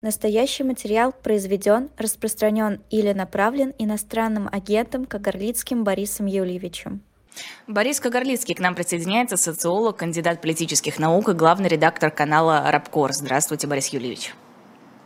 Настоящий материал произведен, распространен или направлен иностранным агентом Кагарлицким Борисом Юльевичем. Борис Кагарлицкий к нам присоединяется, социолог, кандидат политических наук и главный редактор канала «Рабкор». Здравствуйте, Борис Юльевич.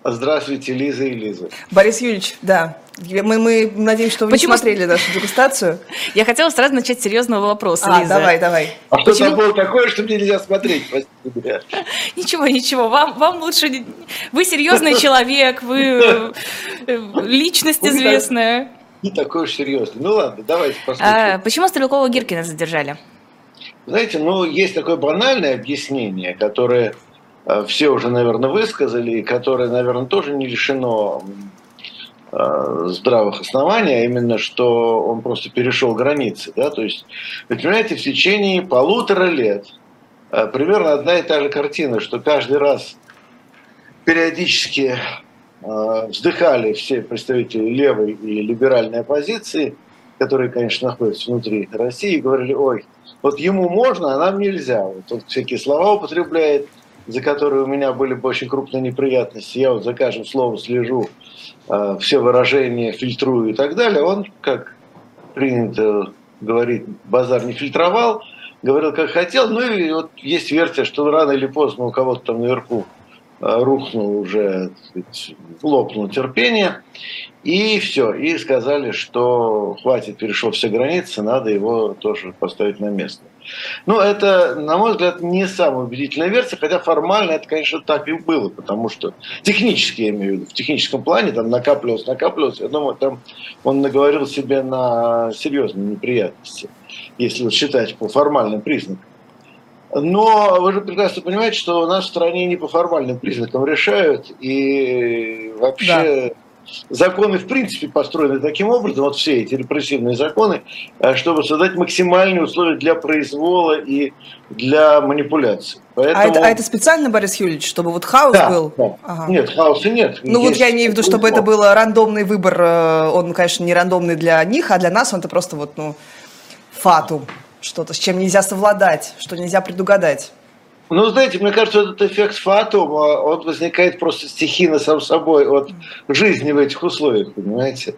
Здравствуйте, Лиза и Лиза. Борис Юрьевич, да. Мы, мы надеемся, что вы Почему? не смотрели нашу дегустацию. Я хотела сразу начать с серьезного вопроса, а, Лиза. давай, давай. А что Почему? было такое, что мне нельзя смотреть, Ничего, ничего, вам, вам лучше... Вы серьезный человек, вы э, личность известная. Не такой уж серьезный. Ну ладно, давайте посмотрим. А, почему Стрелкова-Гиркина задержали? Знаете, ну, есть такое банальное объяснение, которое все уже, наверное, высказали, и которое, наверное, тоже не лишено э, здравых оснований, а именно, что он просто перешел границы. Да? То есть, вы понимаете, в течение полутора лет э, примерно одна и та же картина, что каждый раз периодически вздыхали все представители левой и либеральной оппозиции, которые, конечно, находятся внутри России, и говорили, ой, вот ему можно, а нам нельзя. Вот он всякие слова употребляет – за которые у меня были бы очень крупные неприятности, я вот за каждым словом слежу, э, все выражения фильтрую и так далее, он, как принято говорить, базар не фильтровал, говорил, как хотел. Ну и вот есть версия, что рано или поздно у кого-то там наверху э, рухнул уже, сказать, лопнул терпение. И все. И сказали, что хватит, перешел все границы, надо его тоже поставить на место. Ну, это, на мой взгляд, не самая убедительная версия, хотя формально это, конечно, так и было, потому что технически, я имею в виду, в техническом плане там накапливалось, накапливалось. Я думаю, там он наговорил себе на серьезные неприятности, если вот считать по формальным признакам. Но вы же прекрасно понимаете, что у нас в стране не по формальным признакам решают, и вообще... Да законы в принципе построены таким образом, вот все эти репрессивные законы, э, чтобы создать максимальные условия для произвола и для манипуляции. Поэтому... А, это, а это специально, Борис Юрьевич, чтобы вот хаос да, был? Да. Ага. Нет, хаоса нет. Ну Есть вот я имею в виду, чтобы это был рандомный выбор, э, он, конечно, не рандомный для них, а для нас он это просто вот, ну, фатум, что-то, с чем нельзя совладать, что нельзя предугадать. Ну, знаете, мне кажется, этот эффект фатума, он возникает просто стихийно сам собой от жизни в этих условиях, понимаете?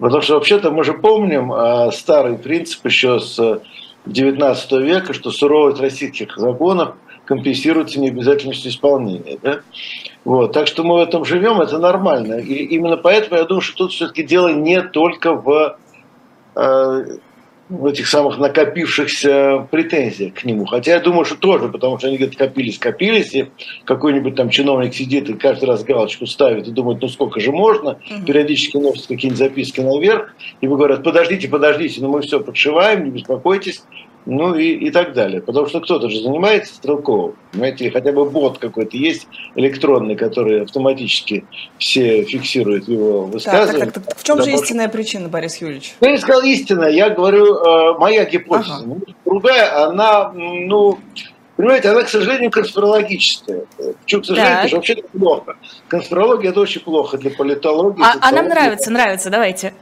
Потому что вообще-то мы же помним а, старый принцип еще с 19 века, что суровость российских законов компенсируется необязательностью исполнения. Да? Вот. Так что мы в этом живем, это нормально. И именно поэтому я думаю, что тут все-таки дело не только в в этих самых накопившихся претензиях к нему. Хотя я думаю, что тоже, потому что они говорят, копились, копились, и какой-нибудь там чиновник сидит и каждый раз галочку ставит и думает, ну сколько же можно, угу. периодически носит какие-нибудь записки наверх, и говорят, подождите, подождите, но ну мы все подшиваем, не беспокойтесь, ну и, и так далее. Потому что кто-то же занимается стрелковым. Понимаете, хотя бы бот какой-то есть электронный, который автоматически все фиксирует его высказывания. Так, так, так, В чем да, же истинная причина, Борис Юрьевич? Я не сказал истинная, я говорю, э, моя гипотеза. Ага. Другая, она, ну, Понимаете, она, к сожалению, конспирологическая. Почему, к сожалению, потому что вообще это плохо. Конспирология – это очень плохо для политологии. А, а нам нравится, нравится, давайте.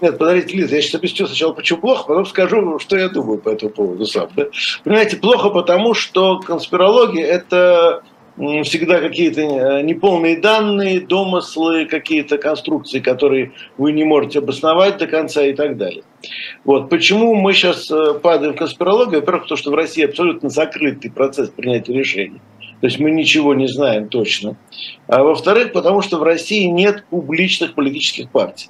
Нет, подождите, Лиза, я сейчас объясню сначала, почему плохо, потом скажу, что я думаю по этому поводу сам. Да? Понимаете, плохо потому, что конспирология – это всегда какие-то э, неполные данные, домыслы, какие-то конструкции, которые вы не можете обосновать до конца и так далее. Вот. Почему мы сейчас э, падаем в конспирологию? Во-первых, потому что в России абсолютно закрытый процесс принятия решений. То есть мы ничего не знаем точно. А во-вторых, потому что в России нет публичных политических партий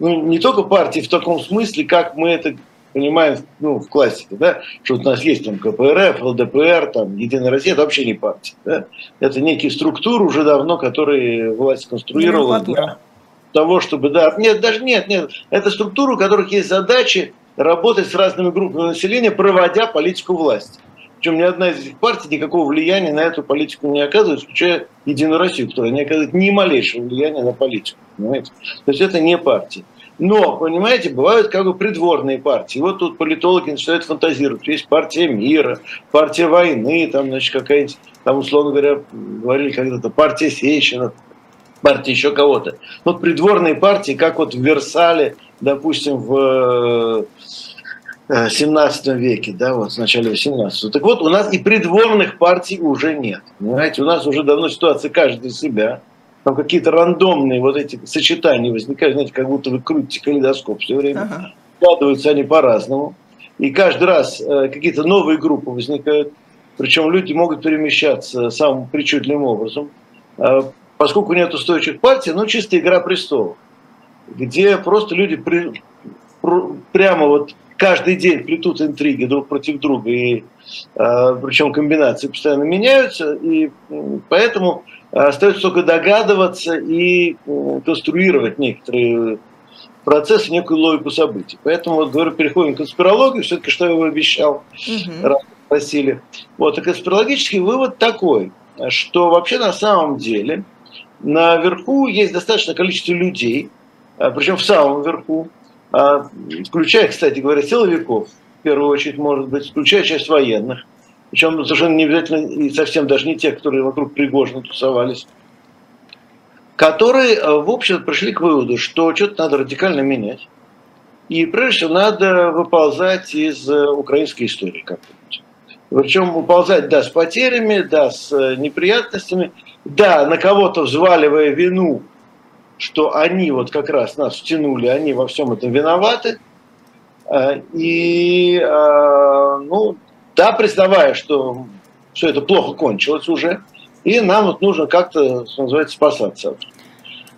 ну, не только партии в таком смысле, как мы это понимаем ну, в классике, да, что у нас есть там КПРФ, ЛДПР, там, Единая Россия, это вообще не партия. Да? Это некие структуры уже давно, которые власть конструировала для того, чтобы, да, нет, даже нет, нет, это структуры, у которых есть задачи работать с разными группами населения, проводя политику власти. Причем ни одна из этих партий никакого влияния на эту политику не оказывает, включая Единую Россию, которая не оказывает ни малейшего влияния на политику. Понимаете? То есть это не партия. Но, понимаете, бывают как бы придворные партии. Вот тут политологи начинают фантазировать. Есть партия мира, партия войны, там, значит, какая-нибудь, там, условно говоря, говорили когда-то, партия Сечина, партия еще кого-то. Вот придворные партии, как вот в Версале, допустим, в 17 э, веке, да, вот в начале 18 Так вот, у нас и придворных партий уже нет. Понимаете, у нас уже давно ситуация каждый себя. Там какие-то рандомные вот эти сочетания возникают, знаете, как будто вы крутите калейдоскоп все время. Ага. Складываются они по-разному. И каждый раз э, какие-то новые группы возникают. Причем люди могут перемещаться самым причудливым образом. Э, поскольку нет устойчивых партий, ну, чисто игра престолов, где просто люди при, пр, прямо вот каждый день плетут интриги друг против друга, и э, причем комбинации постоянно меняются, и поэтому остается только догадываться и конструировать некоторые процессы, некую логику событий. Поэтому, вот говорю, переходим к конспирологии, все-таки, что я его обещал, угу. просили. Вот, и конспирологический вывод такой, что вообще на самом деле наверху есть достаточное количество людей, а, причем в самом верху, а, включая, кстати говоря, силовиков, в первую очередь, может быть, включая часть военных, причем совершенно не обязательно и совсем даже не те, которые вокруг Пригожина тусовались, которые, э, в общем, пришли к выводу, что что-то надо радикально менять. И прежде всего надо выползать из э, украинской истории как-нибудь. Причем уползать, да, с потерями, да, с э, неприятностями, да, на кого-то взваливая вину, что они вот как раз нас втянули, они во всем этом виноваты. И, ну, да, признавая, что все это плохо кончилось уже, и нам вот нужно как-то, что называется, спасаться.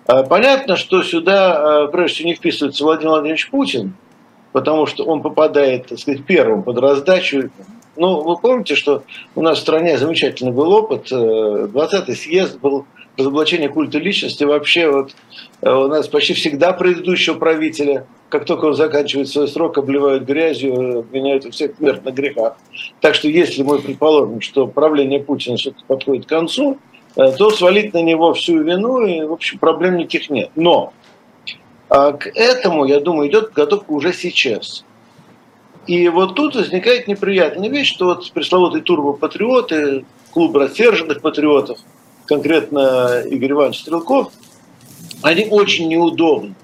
А, понятно, что сюда, прежде всего, не вписывается Владимир Владимирович Путин, потому что он попадает, так сказать, первым под раздачу. Ну, вы помните, что у нас в стране замечательный был опыт. 20-й э, съезд был разоблачение культа личности. Вообще вот э, у нас почти всегда предыдущего правителя – как только он заканчивает свой срок, обливают грязью, обвиняют во всех смертных грехах. Так что если мы предположим, что правление Путина все-таки подходит к концу, э, то свалить на него всю вину, и, в общем, проблем никаких нет. Но а к этому, я думаю, идет подготовка уже сейчас. И вот тут возникает неприятная вещь, что вот пресловутые турбопатриоты, клуб рассерженных патриотов, конкретно Игорь Иванович Стрелков, они очень неудобны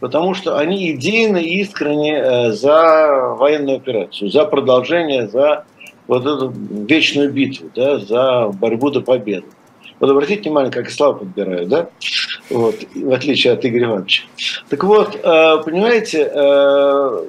потому что они идейно искренне э, за военную операцию, за продолжение, за вот эту вечную битву, да, за борьбу до победы. Вот обратите внимание, как и слава подбирают, да? Вот, в отличие от Игоря Ивановича. Так вот, э, понимаете, э,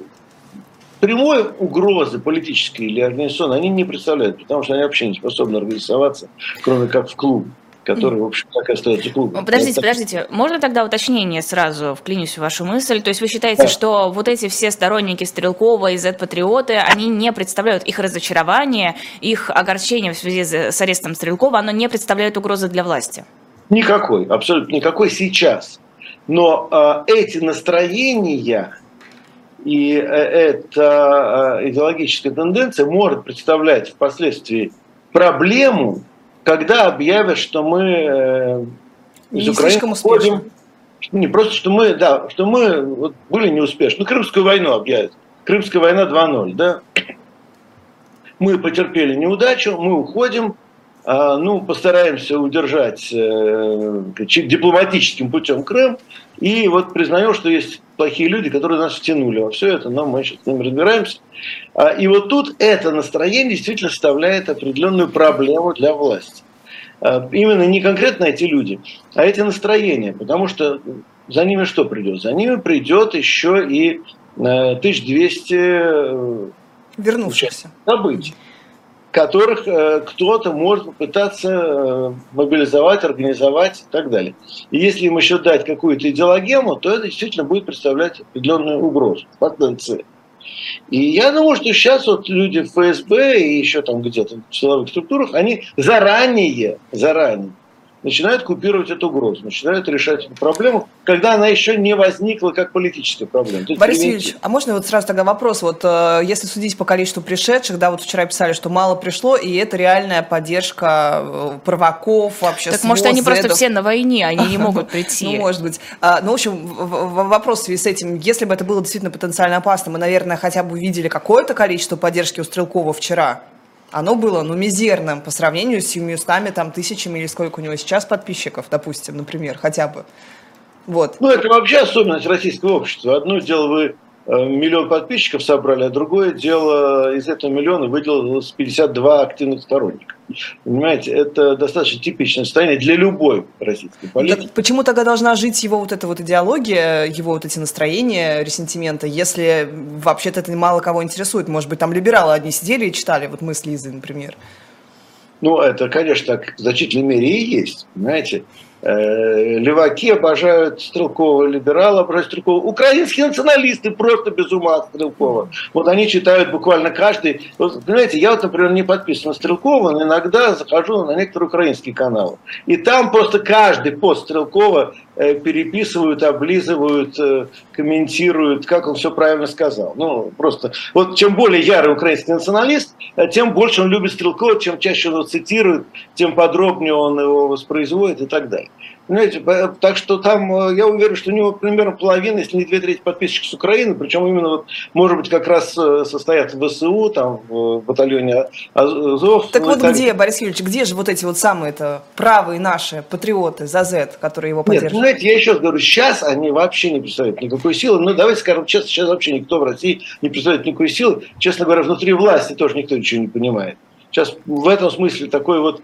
прямой угрозы политической или организационной они не представляют, потому что они вообще не способны организоваться, кроме как в клубе который, в общем, так и остается клубом. Подождите, подождите. Можно тогда уточнение сразу вклинюсь в вашу мысль? То есть вы считаете, да. что вот эти все сторонники Стрелкова и Z-патриоты, они не представляют их разочарование, их огорчение в связи с арестом Стрелкова, оно не представляет угрозы для власти? Никакой, абсолютно никакой сейчас. Но э, эти настроения и э, эта э, идеологическая тенденция может представлять впоследствии проблему когда объявят, что мы э, из не Украины уходим, не просто, что мы, да, что мы вот, были неуспешны. Ну, Крымскую войну объявят. Крымская война 2.0, да. Мы потерпели неудачу, мы уходим, а, ну, постараемся удержать э, дипломатическим путем Крым, и вот признаем, что есть плохие люди, которые нас втянули во все это, но мы сейчас с ними разбираемся. А, и вот тут это настроение действительно составляет определенную проблему для власти. А, именно не конкретно эти люди, а эти настроения, потому что за ними что придет? За ними придет еще и 1200 э, вернувшихся событий которых э, кто-то может попытаться э, мобилизовать, организовать и так далее. И если им еще дать какую-то идеологему, то это действительно будет представлять определенную угрозу, потенциал. И я думаю, что сейчас вот люди в ФСБ и еще там где-то в силовых структурах, они заранее, заранее начинают купировать эту угрозу, начинают решать эту проблему, когда она еще не возникла как политическая проблема. Тут Борис Юрьевич, а можно вот сразу тогда вопрос? Вот э, если судить по количеству пришедших, да, вот вчера писали, что мало пришло, и это реальная поддержка э, праваков, вообще Так может они просто все на войне, они не могут прийти. Ну, может быть. А, ну, в общем, вопрос в связи с этим, если бы это было действительно потенциально опасно, мы, наверное, хотя бы увидели какое-то количество поддержки у Стрелкова вчера оно было, ну, мизерным по сравнению с 700 там, тысячами или сколько у него сейчас подписчиков, допустим, например, хотя бы. Вот. Ну, это вообще особенность российского общества. Одно дело, вы миллион подписчиков собрали, а другое дело, из этого миллиона выделилось 52 активных сторонника. Понимаете, это достаточно типичное состояние для любой российской политики. Так почему тогда должна жить его вот эта вот идеология, его вот эти настроения, ресентимента, если вообще-то это мало кого интересует? Может быть, там либералы одни сидели и читали вот мысли Лизы, например? Ну, это, конечно, так в значительной мере и есть, понимаете. Э, леваки обожают Стрелкова, либералы обожают Стрелкова. Украинские националисты просто без ума от Стрелкова. Вот они читают буквально каждый. Вот, понимаете, я вот, например, не подписан на Стрелкова, но иногда захожу на некоторые украинские каналы. И там просто каждый пост Стрелкова э, переписывают, облизывают, э, комментируют, как он все правильно сказал. Ну, просто, вот чем более ярый украинский националист, тем больше он любит Стрелкова, чем чаще он его цитирует, тем подробнее он его воспроизводит и так далее. Понимаете, так что там, э, я уверен, что у него примерно половина, если не две трети подписчиков с Украины, причем именно, вот, может быть, как раз э, состоят в ВСУ, там, в батальоне Азов. Так ну, вот так... где, Борис Юрьевич, где же вот эти вот самые-то правые наши патриоты за Z, которые его поддерживают? Нет, понимаете, я еще раз говорю, сейчас они вообще не представляют никакой силы. Ну, давайте скажем честно, сейчас вообще никто в России не представляет никакой силы. Честно говоря, внутри власти тоже никто ничего не понимает. Сейчас в этом смысле такой вот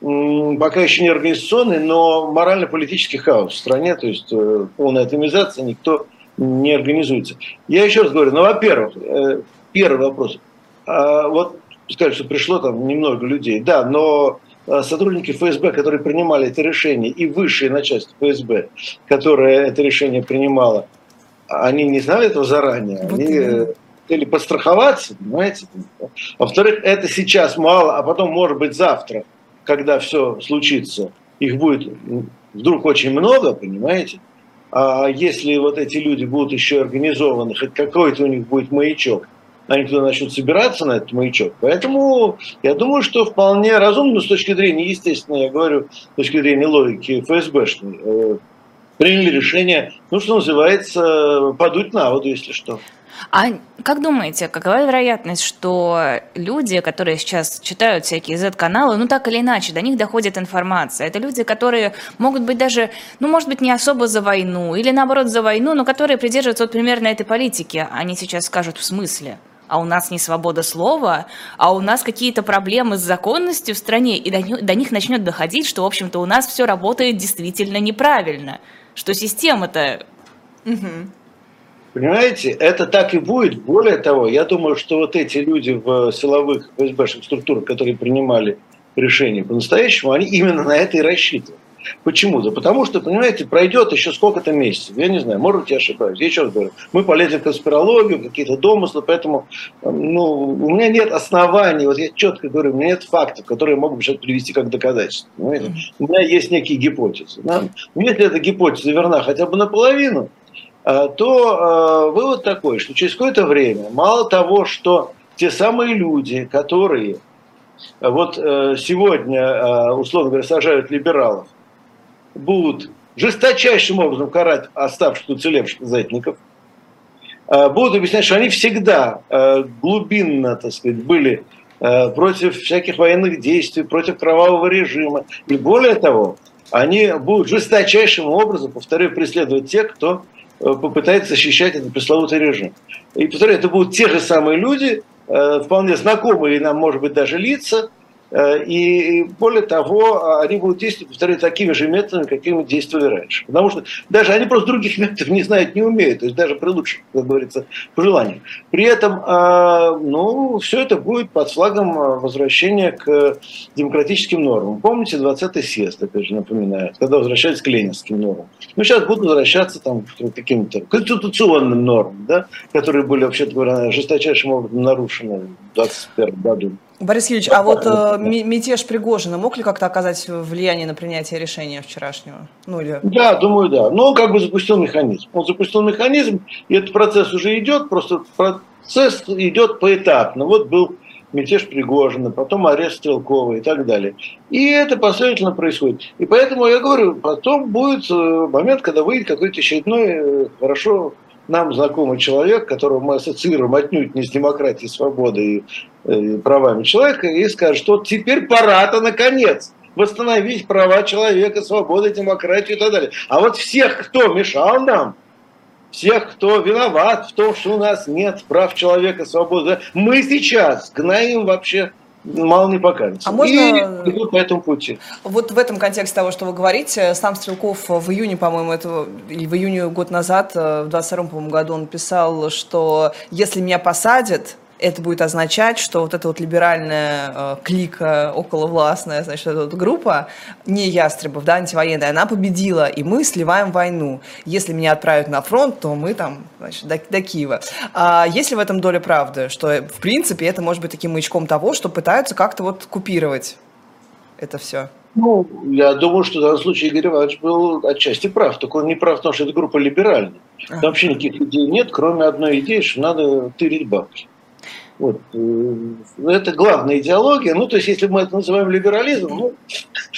пока еще не организационный, но морально-политический хаос в стране, то есть э, полная атомизация, никто не организуется. Я еще раз говорю, ну, во-первых, э, первый вопрос. А вот сказали, что пришло там немного людей, да, но э, сотрудники ФСБ, которые принимали это решение, и высшее начальство ФСБ, которое это решение принимало, они не знали этого заранее, вот они хотели подстраховаться, понимаете? Во-вторых, это сейчас мало, а потом, может быть, завтра – когда все случится, их будет вдруг очень много, понимаете? А если вот эти люди будут еще организованы, хоть какой-то у них будет маячок, они туда начнут собираться на этот маячок. Поэтому я думаю, что вполне разумно с точки зрения, естественно, я говорю, с точки зрения логики ФСБшной, э, приняли решение, ну, что называется, подуть на воду, если что. А как думаете, какова вероятность, что люди, которые сейчас читают всякие Z-каналы, ну так или иначе, до них доходит информация? Это люди, которые могут быть даже, ну может быть, не особо за войну, или наоборот за войну, но которые придерживаются вот примерно этой политики. Они сейчас скажут в смысле? а у нас не свобода слова, а у нас какие-то проблемы с законностью в стране, и до, до них начнет доходить, что, в общем-то, у нас все работает действительно неправильно, что система-то... Угу. Понимаете, это так и будет. Более того, я думаю, что вот эти люди в силовых ФСБшных структурах, которые принимали решения по-настоящему, они именно на это и рассчитывают. Почему? Да потому что, понимаете, пройдет еще сколько-то месяцев. Я не знаю, может быть, я ошибаюсь. Я еще раз говорю, мы полезем в конспирологию, какие-то домыслы, поэтому ну, у меня нет оснований, вот я четко говорю, у меня нет фактов, которые могут сейчас привести как доказательство. Понимаете? У меня есть некие гипотезы. Да? Если эта гипотеза верна хотя бы наполовину, то э, вывод такой, что через какое-то время, мало того, что те самые люди, которые э, вот сегодня, условно говоря, сажают либералов, будут жесточайшим образом карать оставшихся уцелевших затников, будут объяснять, что они всегда глубинно, так сказать, были против всяких военных действий, против кровавого режима. И более того, они будут жесточайшим образом, повторяю, преследовать тех, кто Э, попытается защищать этот пресловутый режим. И повторяю, это будут те же самые люди, э, вполне знакомые нам, может быть, даже лица, Э, и более того, они будут действовать, повторяю, такими же методами, какими действовали раньше. Потому что даже они просто других методов не знают, не умеют, то есть даже при лучших, как говорится, пожеланиях. При этом, э, ну, все это будет под флагом э, возвращения к демократическим нормам. Помните 20-й съезд, опять же, напоминаю, когда возвращались к ленинским нормам. Ну, сейчас будут возвращаться там, к каким-то конституционным нормам, да, которые были, вообще-то говоря, жесточайшим образом нарушены в 21 году. Борис Юрьевич, а вот э, мятеж Пригожина мог ли как-то оказать влияние на принятие решения вчерашнего? Ну, или... Да, думаю, да. Но он как бы запустил механизм. Он запустил механизм, и этот процесс уже идет, просто процесс идет поэтапно. Вот был мятеж Пригожина, потом арест Стрелкова и так далее. И это последовательно происходит. И поэтому я говорю, потом будет э, момент, когда выйдет какой-то очередной э, хорошо нам знакомый человек, которого мы ассоциируем отнюдь не с демократией, свободой и, э, правами человека, и скажет, что теперь пора-то наконец восстановить права человека, свободу, демократию и так далее. А вот всех, кто мешал нам, всех, кто виноват в том, что у нас нет прав человека, свободы. Мы сейчас гноим вообще мало не покажется. А можно... И идут по этому пути. Вот в этом контексте того, что вы говорите, сам Стрелков в июне, по-моему, этого, или в июне год назад, э, в 22 по-моему, году он писал, что если меня посадят, это будет означать, что вот эта вот либеральная э, клика околовластная, значит, эта вот группа, не Ястребов, да, антивоенная, она победила, и мы сливаем войну. Если меня отправят на фронт, то мы там, значит, до, до Киева. А есть ли в этом доля правды, что, в принципе, это может быть таким маячком того, что пытаются как-то вот купировать это все? Ну, я думаю, что в данном случае Игорь Иванович был отчасти прав. Только он не прав, потому что это группа либеральная. Там вообще никаких идей нет, кроме одной идеи, что надо тырить бабки. Вот. Э, это главная идеология. Ну, то есть, если мы это называем либерализм, ну,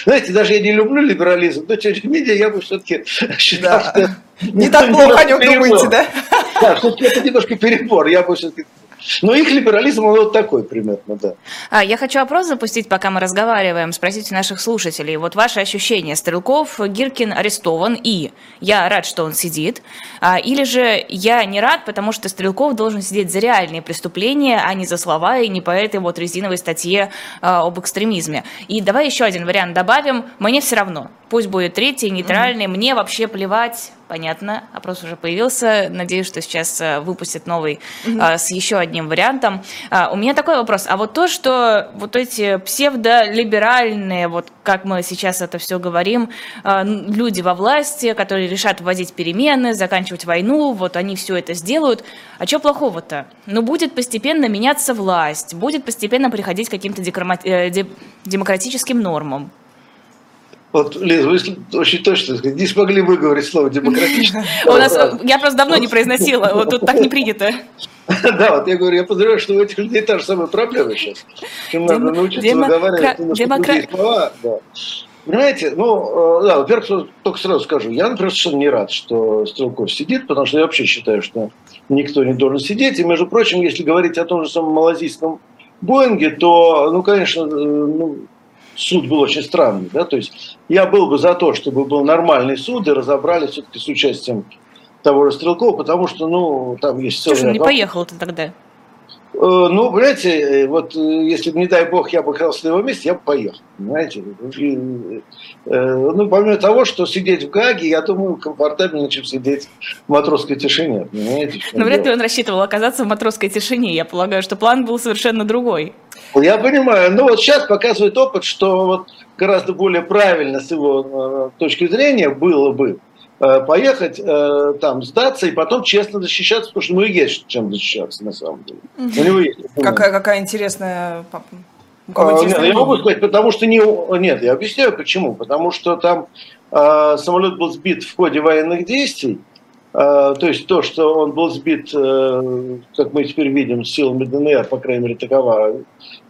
знаете, даже я не люблю либерализм, но тем не менее я бы все-таки считал, да. что... Не так плохо о нем думаете, да? Да, все-таки это немножко перебор. Я бы все-таки но их либерализм вот такой примерно, да. А, я хочу вопрос запустить, пока мы разговариваем, спросить у наших слушателей. Вот ваши ощущения. Стрелков, Гиркин арестован, и я рад, что он сидит. А, или же я не рад, потому что Стрелков должен сидеть за реальные преступления, а не за слова и не по этой вот резиновой статье а, об экстремизме. И давай еще один вариант добавим. Мне все равно. Пусть будет третий, нейтральный. Mm-hmm. Мне вообще плевать. Понятно, опрос уже появился. Надеюсь, что сейчас э, выпустят новый mm-hmm. а, с еще одним вариантом. А, у меня такой вопрос. А вот то, что вот эти псевдолиберальные, вот как мы сейчас это все говорим, а, люди во власти, которые решат вводить перемены, заканчивать войну, вот они все это сделают. А что плохого-то? Ну, будет постепенно меняться власть, будет постепенно приходить к каким-то э, демократическим нормам. Вот, Лиз, вы очень точно не смогли выговорить слово демократично. У нас, я просто давно не произносила, вот тут так не принято. Да, вот я говорю, я подозреваю, что у этих людей та же самая проблема сейчас. Им надо научиться выговаривать немножко слова. Понимаете, ну, э, да, во-первых, только сразу скажу, я, например, совершенно не рад, что Стрелков сидит, потому что я вообще считаю, что никто не должен сидеть. И, между прочим, если говорить о том же самом малазийском Боинге, то, ну, конечно, э, ну, суд был очень странный. Да? То есть я был бы за то, чтобы был нормальный суд и разобрали все-таки с участием того же Стрелкова, потому что, ну, там есть целый... Слушай, не поехал ты тогда? Э, ну, понимаете, э, вот если бы, не дай бог, я бы оказался на его месте, я бы поехал, понимаете. ну, помимо того, что сидеть в Гаге, я думаю, комфортабельнее, чем сидеть в матросской тишине, понимаете. Ну, вряд ли он рассчитывал оказаться в матросской тишине. Я полагаю, что план был совершенно другой. Я понимаю. Но вот сейчас показывает опыт, что вот гораздо более правильно с его э, точки зрения было бы э, поехать э, там, сдаться и потом честно защищаться, потому что ну есть чем защищаться на самом деле. У него есть. Какая, какая интересная а, нет, я могу сказать, потому что не... Нет, я объясняю почему. Потому что там э, самолет был сбит в ходе военных действий, то есть то, что он был сбит, э, как мы теперь видим, силами ДНР, по крайней мере, такова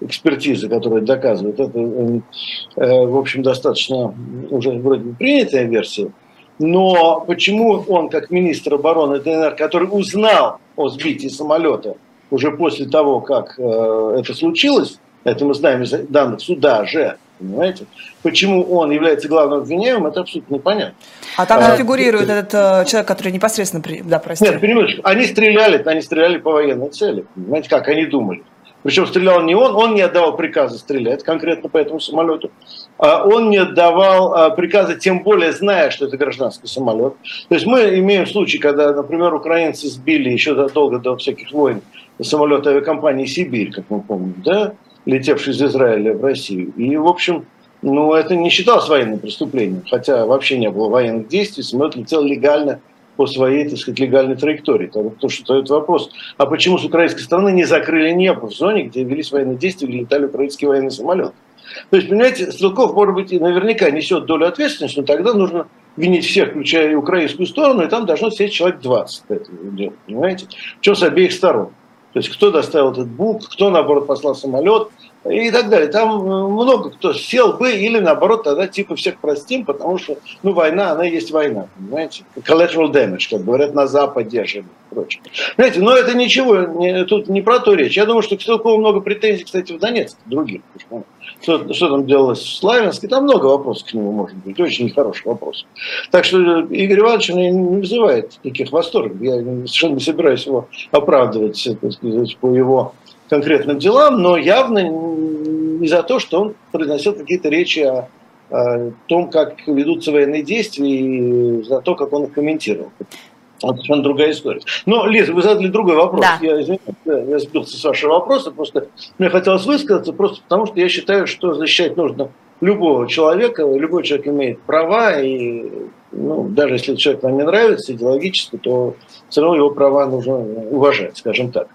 экспертиза, которая доказывает, это, э, в общем, достаточно уже вроде бы принятая версия. Но почему он, как министр обороны ДНР, который узнал о сбитии самолета уже после того, как э, это случилось, это мы знаем из данных суда же, Понимаете? Почему он является главным обвиняемым, это абсолютно непонятно. А там же а, фигурирует этот э, человек, который непосредственно... При... Да, прости. Нет, понимаешь, они стреляли, они стреляли по военной цели. Понимаете, как они думали. Причем стрелял не он, он не отдавал приказа стрелять конкретно по этому самолету. А он не отдавал а, приказа, тем более зная, что это гражданский самолет. То есть мы имеем случай, когда, например, украинцы сбили еще долго до всяких войн самолет авиакомпании «Сибирь», как мы помним, да, летевший из Израиля в Россию. И, в общем, ну, это не считалось военным преступлением, хотя вообще не было военных действий, самолет летел легально по своей, так сказать, легальной траектории. То, что это вопрос, а почему с украинской стороны не закрыли небо в зоне, где велись военные действия, где летали украинские военные самолеты? То есть, понимаете, Стрелков, может быть, и наверняка несет долю ответственности, но тогда нужно винить всех, включая и украинскую сторону, и там должно сидеть человек 20 по этому делу, понимаете? Причем с обеих сторон. То есть кто доставил этот бук, кто, наоборот, послал самолет, и так далее. Там э, много кто сел бы или наоборот тогда типа всех простим, потому что ну, война, она и есть война, понимаете? Collateral damage, как говорят на Западе и прочее. Знаете, но это ничего, не, тут не про то речь. Я думаю, что к Стрелкову много претензий, кстати, в Донецке, других. Что, что там делалось в Славянске, там много вопросов к нему может быть, очень нехороших вопросов. Так что Игорь Иванович не вызывает таких восторгов. Я совершенно не собираюсь его оправдывать сказать, по его конкретным делам, но явно не за то, что он произносил какие-то речи о, о том, как ведутся военные действия, и за то, как он их комментировал. Это совершенно другая история. Но, Лиза, вы задали другой вопрос. Да. Я, извиняюсь, я сбился с вашего вопроса, просто мне хотелось высказаться, просто потому что я считаю, что защищать нужно любого человека, любой человек имеет права, и ну, даже если человек нам не нравится идеологически, то все равно его права нужно уважать, скажем так.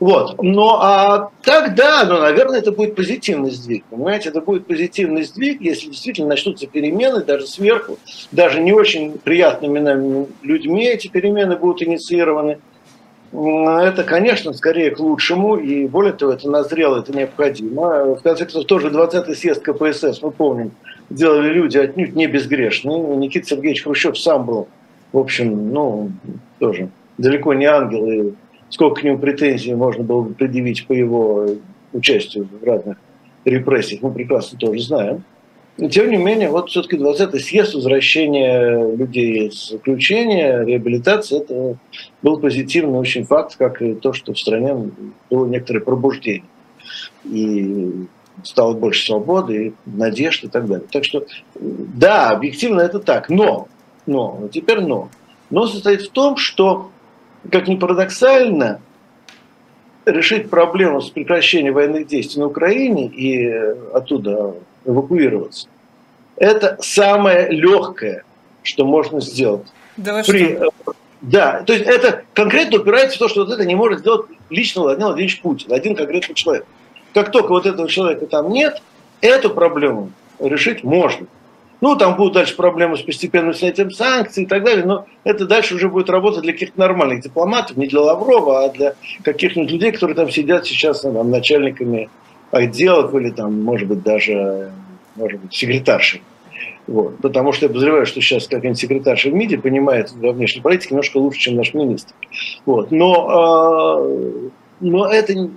Вот. Ну, а тогда, ну, наверное, это будет позитивный сдвиг. Понимаете, это будет позитивный сдвиг, если действительно начнутся перемены, даже сверху, даже не очень приятными нам людьми эти перемены будут инициированы. Это, конечно, скорее к лучшему, и более того, это назрело, это необходимо. В конце концов, тоже 20-й съезд КПСС, мы помним, делали люди отнюдь не безгрешные. Никита Сергеевич Хрущев сам был, в общем, ну, тоже далеко не ангел, и сколько к нему претензий можно было бы предъявить по его участию в разных репрессиях, мы прекрасно тоже знаем. Но, тем не менее, вот все-таки 20-й съезд, возвращение людей из заключения, реабилитация, это был позитивный очень факт, как и то, что в стране было некоторое пробуждение. И стало больше свободы, и надежд и так далее. Так что, да, объективно это так, но, но, теперь но. Но состоит в том, что, как ни парадоксально, решить проблему с прекращением военных действий на Украине и оттуда эвакуироваться, это самое легкое, что можно сделать. Да, При, что? да, то есть это конкретно упирается в то, что вот это не может сделать лично Владимир Владимирович Путин, один конкретный человек. Как только вот этого человека там нет, эту проблему решить можно. Ну, там будут дальше проблемы с постепенным снятием санкций и так далее, но это дальше уже будет работа для каких-то нормальных дипломатов, не для Лаврова, а для каких-нибудь людей, которые там сидят сейчас там, начальниками отделов или там, может быть, даже может быть, секретаршей. Вот. Потому что я подозреваю, что сейчас какая-нибудь секретарша в МИДе понимает во внешней политике немножко лучше, чем наш министр. Вот. Но, э, но это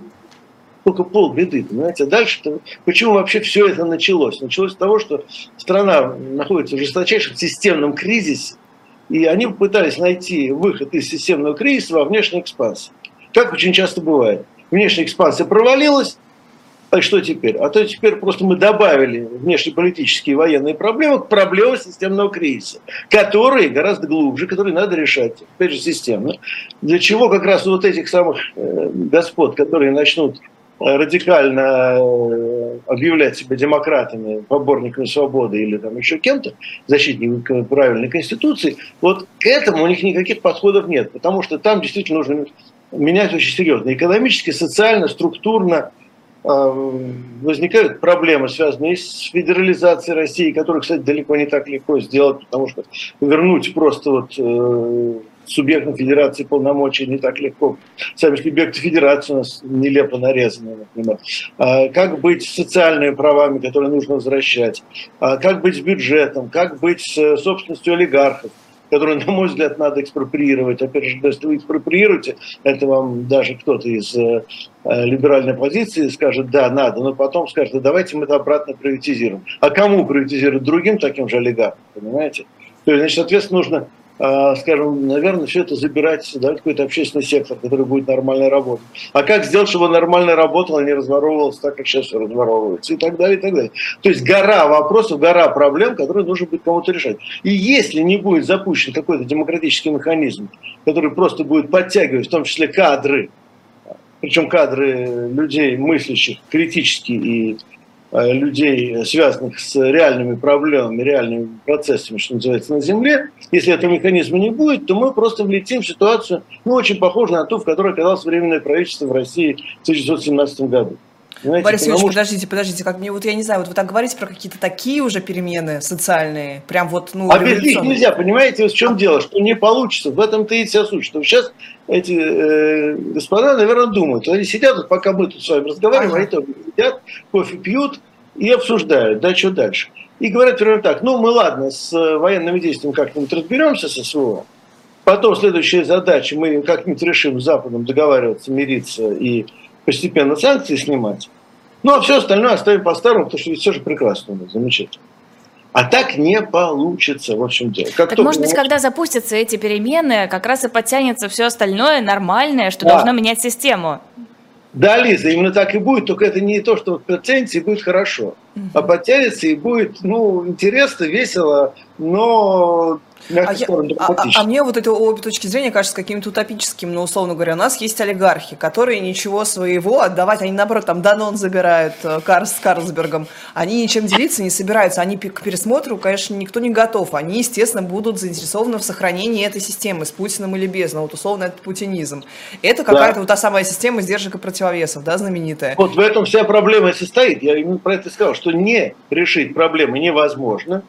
только полбеды, понимаете. А дальше почему вообще все это началось? Началось с того, что страна находится в жесточайшем системном кризисе, и они попытались найти выход из системного кризиса во внешней экспансии. Как очень часто бывает. Внешняя экспансия провалилась, а что теперь? А то теперь просто мы добавили внешнеполитические и военные проблемы к проблемам системного кризиса, которые гораздо глубже, которые надо решать, опять же, системно. Для чего как раз вот этих самых э, господ, которые начнут радикально э, объявлять себя демократами, поборниками свободы или там еще кем-то, защитниками правильной конституции, вот к этому у них никаких подходов нет, потому что там действительно нужно менять очень серьезно. Экономически, социально, структурно э, возникают проблемы, связанные с федерализацией России, которую, кстати, далеко не так легко сделать, потому что вернуть просто вот э, субъектам федерации полномочий не так легко. Сами субъекты федерации у нас нелепо нарезаны, например. А как быть с социальными правами, которые нужно возвращать? А как быть с бюджетом? Как быть с собственностью олигархов? которую, на мой взгляд, надо экспроприировать. Опять же, если вы экспроприируете, это вам даже кто-то из э, либеральной позиции скажет, да, надо, но потом скажет, да, давайте мы это обратно приватизируем. А кому приватизировать? Другим таким же олигархам, понимаете? То есть, значит, соответственно, нужно скажем, наверное, все это забирать, давать какой-то общественный сектор, который будет нормально работать. А как сделать, чтобы нормально работал, а не разворовывался так, как сейчас разворовывается, и так далее, и так далее. То есть гора вопросов, гора проблем, которые нужно будет кому-то решать. И если не будет запущен какой-то демократический механизм, который просто будет подтягивать, в том числе кадры, причем кадры людей мыслящих критически и Э, людей, связанных с реальными проблемами, реальными процессами, что называется, на Земле, если этого механизма не будет, то мы просто влетим в ситуацию, ну, очень похожую на ту, в которой оказалось Временное правительство в России в 1917 году. Понимаете? Борис Юрьевич, что... подождите, подождите, как мне вот я не знаю, вот вы так говорите про какие-то такие уже перемены социальные, прям вот, ну, А без них нельзя, понимаете, в чем дело, что не получится, в этом-то и вся суть, что сейчас эти э, господа, наверное, думают, они сидят, вот, пока мы тут с вами разговариваем, ага. они тоже сидят, кофе пьют и обсуждают, да, что дальше. И говорят примерно так, ну, мы, ладно, с военными действиями как-нибудь разберемся со СВО, потом следующая задача, мы как-нибудь решим с Западом договариваться, мириться и постепенно санкции снимать. Ну, а все остальное оставим по-старому, потому что все же прекрасно, замечательно. А так не получится, в общем дело. Как так может быть, когда запустятся эти перемены, как раз и подтянется все остальное нормальное, что да. должно менять систему. Да, Лиза, именно так и будет, только это не то, что подтянется и будет хорошо, угу. а подтянется и будет, ну, интересно, весело, но а, я, а, а, а мне вот это обе точки зрения кажется каким-то утопическим, но, условно говоря, у нас есть олигархи, которые ничего своего отдавать, они, наоборот, там Данон забирают э, Карл, с Карлсбергом, они ничем делиться не собираются, они к пересмотру, конечно, никто не готов, они, естественно, будут заинтересованы в сохранении этой системы с Путиным или без, но вот условно это путинизм. Это какая-то да. вот та самая система сдержек и противовесов, да, знаменитая. Вот в этом вся проблема состоит, я именно про это сказал, что не решить проблемы невозможно,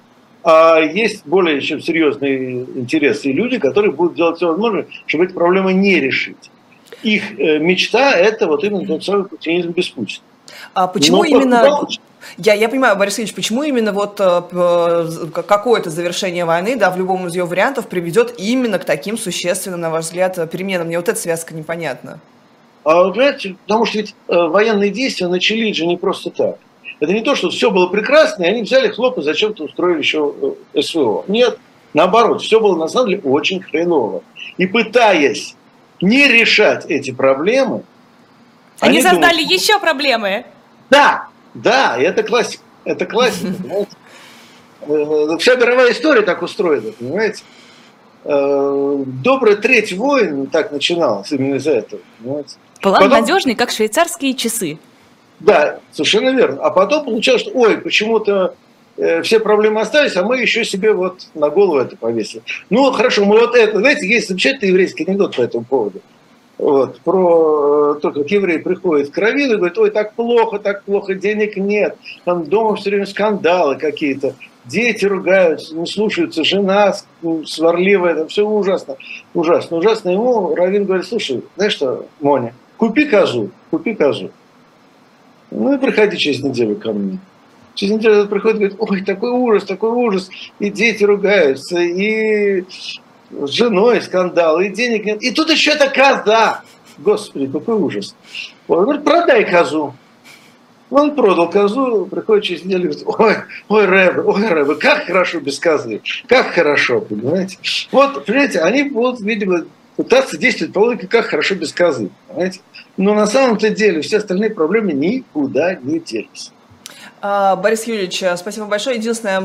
а есть более чем серьезные интересы и люди, которые будут делать все возможное, чтобы эти проблемы не решить. Их э, мечта – это вот именно тот самый путинизм без Путина. А почему Но именно... Я, я понимаю, Борис Ильич, почему именно вот э, какое-то завершение войны, да, в любом из ее вариантов приведет именно к таким существенным, на ваш взгляд, переменам? Мне вот эта связка непонятна. А, понимаете, потому что ведь э, военные действия начались же не просто так. Это не то, что все было прекрасно, и они взяли хлоп и зачем-то устроили еще э, СВО. Нет, наоборот, все было на самом деле очень хреново. И пытаясь не решать эти проблемы... Они, они создали думают, еще проблемы. Да, да, это классика. Это классика, понимаете? Э, вся мировая история так устроена, понимаете? Э, добрая треть войн так начиналась именно из-за этого. Понимаете? План Потом... надежный, как швейцарские часы. Да, совершенно верно. А потом получалось, что ой, почему-то э, все проблемы остались, а мы еще себе вот на голову это повесили. Ну, хорошо, мы вот это, знаете, есть замечательный еврейский анекдот по этому поводу. Вот, про э, то, как евреи приходят к Равину и говорят, ой, так плохо, так плохо, денег нет, там дома все время скандалы какие-то, дети ругаются, не слушаются, жена сварливая, это все ужасно, ужасно, ужасно. Ему Равин говорит, слушай, знаешь что, Моня, купи козу, купи козу. Ну и приходи через неделю ко мне. Через неделю приходит и говорит, ой, такой ужас, такой ужас. И дети ругаются, и с женой скандал, и денег нет. И тут еще эта коза. Господи, какой ужас. Он говорит, продай козу. Он продал козу, приходит через неделю и говорит, ой, ой, Рэбе, ой, Рэбе, как хорошо без козы, как хорошо, понимаете? Вот, понимаете, они будут, видимо, пытаться действовать по логике, как хорошо без козы, понимаете? Но на самом-то деле все остальные проблемы никуда не делись. А, Борис Юрьевич, э, спасибо большое. Единственное,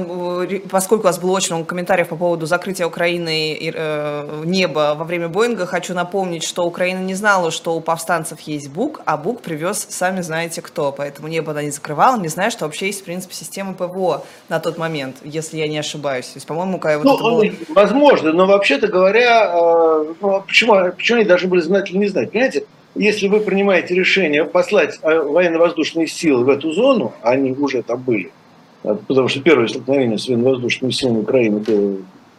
поскольку у вас было очень много комментариев по поводу закрытия Украины и э, неба во время Боинга, хочу напомнить, что Украина не знала, что у повстанцев есть БУК, а БУК привез сами знаете кто. Поэтому небо она не закрывала, не знаю, что вообще есть, в принципе, система ПВО на тот момент, если я не ошибаюсь. То есть, по-моему, вот ну, было... Возможно, но вообще-то говоря, э, ну, а почему, почему они должны были знать или не знать? Понимаете, если вы принимаете решение послать а, военно-воздушные силы в эту зону, а они уже там были, а, потому что первое столкновение с военно-воздушными силами Украины было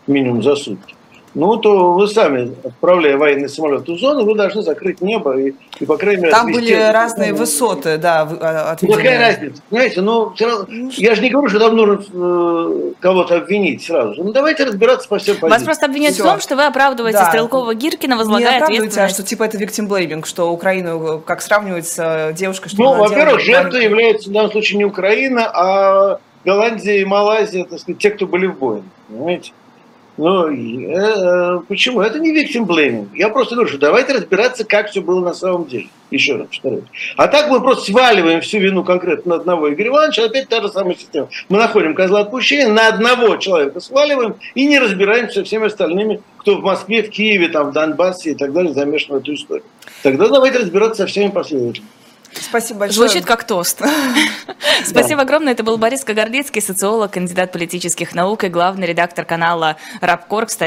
минимум за сутки, ну, то вы сами, отправляя военный самолет в зону, вы должны закрыть небо и, и по крайней мере... Там были разные ну, высоты, да, а, отведены. Ну, какая разница? Знаете, ну, равно, ну, я же не говорю, что там нужно э, кого-то обвинить сразу же. Ну, давайте разбираться по всем позициям. Вас просто обвиняют Все. в том, что вы оправдываете да. Стрелкова-Гиркина, возлагая не ответственность. а что типа это victim blaming, что Украину как сравнивать с э, девушкой, что Ну, во-первых, жертвой является в данном случае не Украина, а Голландия и Малайзия, так сказать, те, кто были в бою. Понимаете? Ну, э, почему? Это не victim blaming. Я просто говорю, что давайте разбираться, как все было на самом деле. Еще раз повторю. А так мы просто сваливаем всю вину конкретно на одного Игоря Ивановича, опять та же самая система. Мы находим козла отпущения, на одного человека сваливаем и не разбираемся со всеми остальными, кто в Москве, в Киеве, там, в Донбассе и так далее замешан в эту историю. Тогда давайте разбираться со всеми последовательно. Спасибо большое. Звучит как тост. Спасибо огромное. Это был Борис Кагарлицкий, социолог, кандидат политических наук и главный редактор канала Рабкор, кстати.